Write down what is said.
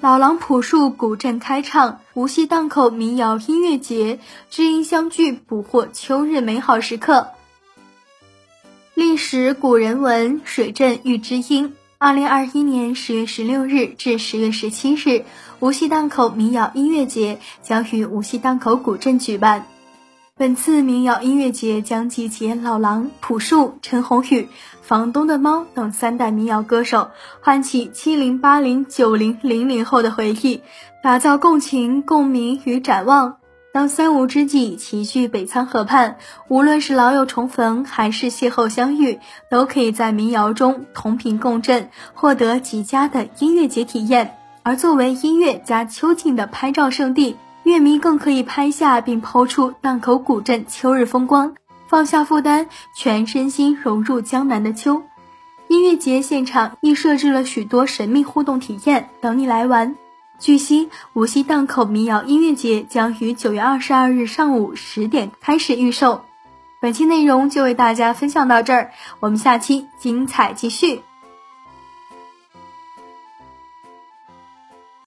老狼朴树古镇开唱，无锡荡口民谣音乐节，知音相聚，捕获秋日美好时刻。历史古人文，水镇遇知音。二零二一年十月十六日至十月十七日，无锡荡口民谣音乐节将于无锡荡口古镇举办。本次民谣音乐节将集结老狼、朴树、陈鸿宇、房东的猫等三代民谣歌手，唤起七零、八零、九零、零零后的回忆，打造共情、共鸣与展望。当三五知己齐聚北仓河畔，无论是老友重逢还是邂逅相遇，都可以在民谣中同频共振，获得极佳的音乐节体验。而作为音乐加秋景的拍照圣地。乐迷更可以拍下并抛出荡口古镇秋日风光，放下负担，全身心融入江南的秋。音乐节现场亦设置了许多神秘互动体验，等你来玩。据悉，无锡荡口民谣音乐节将于九月二十二日上午十点开始预售。本期内容就为大家分享到这儿，我们下期精彩继续。